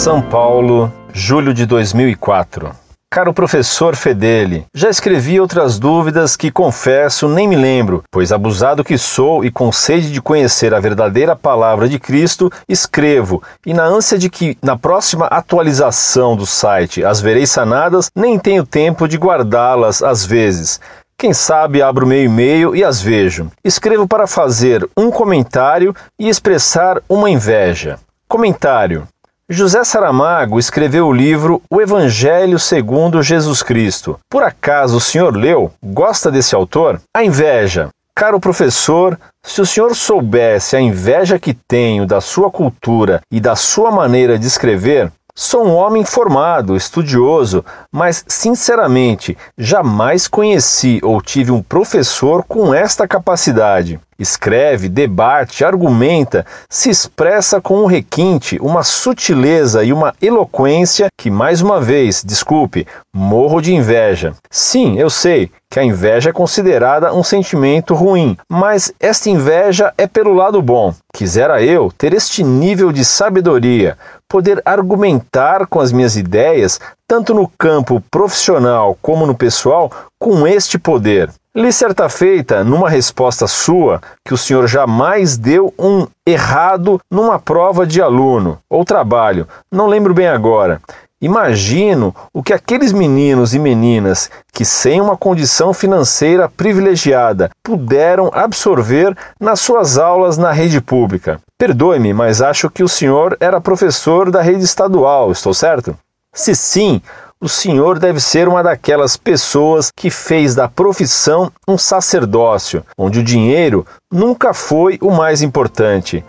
São Paulo, julho de 2004. Caro professor Fedeli, já escrevi outras dúvidas que confesso nem me lembro, pois abusado que sou e com sede de conhecer a verdadeira palavra de Cristo, escrevo, e na ânsia de que na próxima atualização do site as verei sanadas, nem tenho tempo de guardá-las às vezes. Quem sabe abro meu e-mail e as vejo. Escrevo para fazer um comentário e expressar uma inveja. Comentário. José Saramago escreveu o livro O Evangelho segundo Jesus Cristo. Por acaso o senhor leu? Gosta desse autor? A inveja. Caro professor, se o senhor soubesse a inveja que tenho da sua cultura e da sua maneira de escrever, Sou um homem formado, estudioso, mas, sinceramente, jamais conheci ou tive um professor com esta capacidade. Escreve, debate, argumenta, se expressa com um requinte, uma sutileza e uma eloquência que, mais uma vez, desculpe, morro de inveja. Sim, eu sei que a inveja é considerada um sentimento ruim, mas esta inveja é pelo lado bom. Quisera eu ter este nível de sabedoria, poder argumentar com as minhas ideias, tanto no campo profissional como no pessoal, com este poder. Li certa feita, numa resposta sua, que o senhor jamais deu um errado numa prova de aluno ou trabalho, não lembro bem agora. Imagino o que aqueles meninos e meninas que, sem uma condição financeira privilegiada, puderam absorver nas suas aulas na rede pública. Perdoe-me, mas acho que o senhor era professor da rede estadual, estou certo? Se sim, o senhor deve ser uma daquelas pessoas que fez da profissão um sacerdócio, onde o dinheiro nunca foi o mais importante.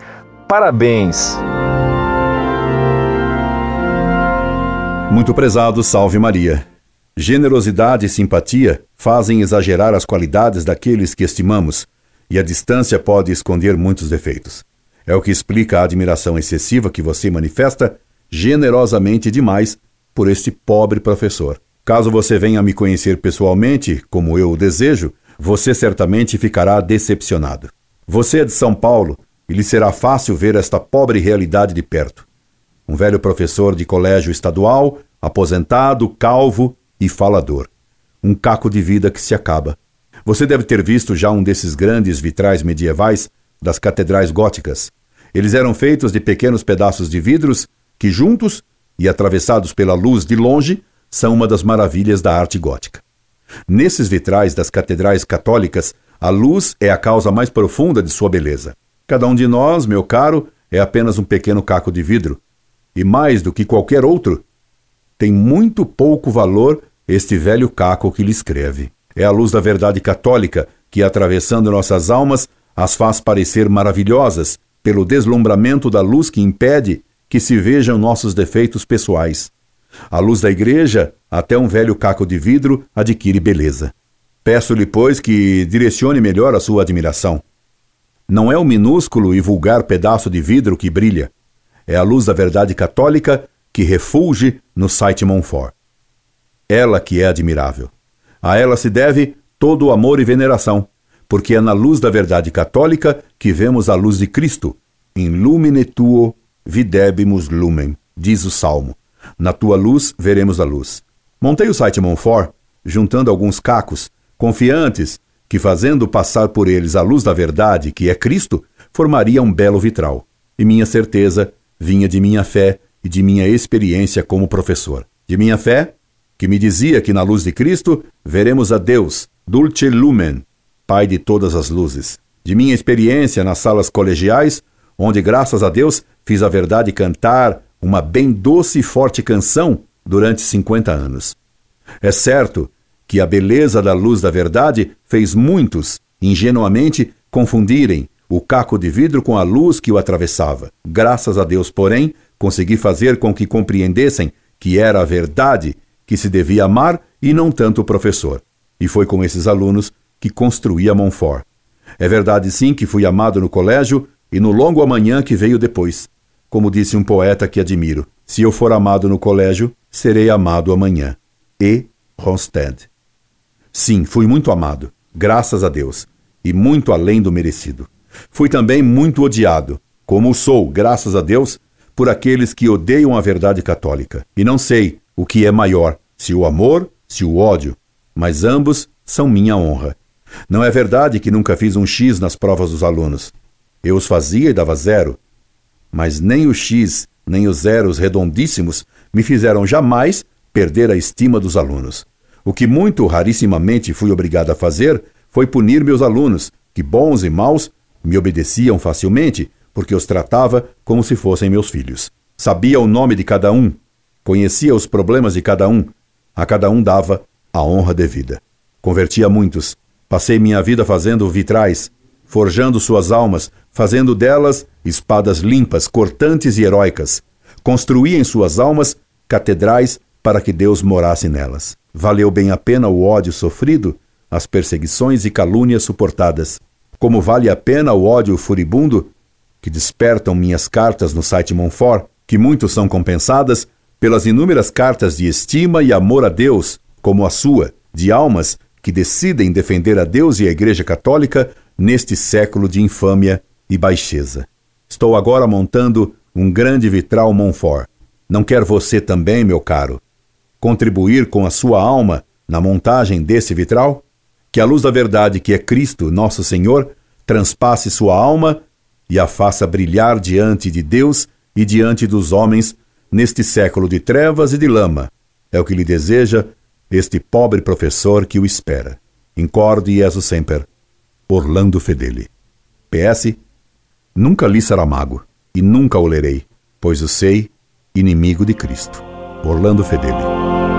Parabéns! Muito prezado, salve Maria. Generosidade e simpatia fazem exagerar as qualidades daqueles que estimamos, e a distância pode esconder muitos defeitos. É o que explica a admiração excessiva que você manifesta generosamente demais por este pobre professor. Caso você venha me conhecer pessoalmente, como eu o desejo, você certamente ficará decepcionado. Você é de São Paulo e lhe será fácil ver esta pobre realidade de perto. Um velho professor de colégio estadual, aposentado, calvo e falador. Um caco de vida que se acaba. Você deve ter visto já um desses grandes vitrais medievais das catedrais góticas. Eles eram feitos de pequenos pedaços de vidros que, juntos, e atravessados pela luz de longe, são uma das maravilhas da arte gótica. Nesses vitrais das catedrais católicas, a luz é a causa mais profunda de sua beleza. Cada um de nós, meu caro, é apenas um pequeno caco de vidro, e mais do que qualquer outro, tem muito pouco valor este velho caco que lhe escreve. É a luz da verdade católica que, atravessando nossas almas, as faz parecer maravilhosas pelo deslumbramento da luz que impede que se vejam nossos defeitos pessoais. À luz da igreja, até um velho caco de vidro adquire beleza. Peço-lhe, pois, que direcione melhor a sua admiração. Não é o minúsculo e vulgar pedaço de vidro que brilha, é a luz da verdade católica que refulge no site Montfort. Ela que é admirável. A ela se deve todo o amor e veneração, porque é na luz da verdade católica que vemos a luz de Cristo, in lumine tuo videbimus lumen, diz o Salmo. Na tua luz veremos a luz. Montei o site Monfort, juntando alguns cacos, confiantes que, fazendo passar por eles a luz da verdade, que é Cristo, formaria um belo vitral. E minha certeza vinha de minha fé e de minha experiência como professor. De minha fé, que me dizia que na luz de Cristo veremos a Deus, dulce lumen, Pai de todas as luzes. De minha experiência nas salas colegiais, onde, graças a Deus, fiz a verdade cantar uma bem doce e forte canção durante 50 anos. É certo que a beleza da luz da verdade fez muitos, ingenuamente, confundirem o caco de vidro com a luz que o atravessava. Graças a Deus, porém, consegui fazer com que compreendessem que era a verdade que se devia amar e não tanto o professor. E foi com esses alunos que construí a Montfort. É verdade, sim, que fui amado no colégio e no longo amanhã que veio depois. Como disse um poeta que admiro: se eu for amado no colégio, serei amado amanhã. E. Ronstadt. Sim, fui muito amado, graças a Deus, e muito além do merecido. Fui também muito odiado, como sou, graças a Deus, por aqueles que odeiam a verdade católica. E não sei o que é maior, se o amor, se o ódio, mas ambos são minha honra. Não é verdade que nunca fiz um X nas provas dos alunos. Eu os fazia e dava zero. Mas nem o X, nem os zeros redondíssimos me fizeram jamais perder a estima dos alunos. O que muito rarissimamente fui obrigado a fazer foi punir meus alunos, que bons e maus me obedeciam facilmente, porque os tratava como se fossem meus filhos. Sabia o nome de cada um, conhecia os problemas de cada um, a cada um dava a honra devida. Convertia muitos. Passei minha vida fazendo vitrais, forjando suas almas, fazendo delas espadas limpas, cortantes e heróicas. Construí em suas almas catedrais para que Deus morasse nelas. Valeu bem a pena o ódio sofrido, as perseguições e calúnias suportadas. Como vale a pena o ódio furibundo que despertam minhas cartas no site Monfort, que muitos são compensadas pelas inúmeras cartas de estima e amor a Deus, como a sua, de almas que decidem defender a Deus e a Igreja Católica neste século de infâmia e baixeza. Estou agora montando um grande vitral Monfort. Não quer você também, meu caro, contribuir com a sua alma na montagem desse vitral? Que a luz da verdade, que é Cristo, nosso Senhor, transpasse sua alma e a faça brilhar diante de Deus e diante dos homens neste século de trevas e de lama. É o que lhe deseja este pobre professor que o espera. Incorde Jesus Semper. Orlando Fedeli. PS. Nunca li Saramago e nunca o lerei, pois o sei inimigo de Cristo. Orlando Fedeli.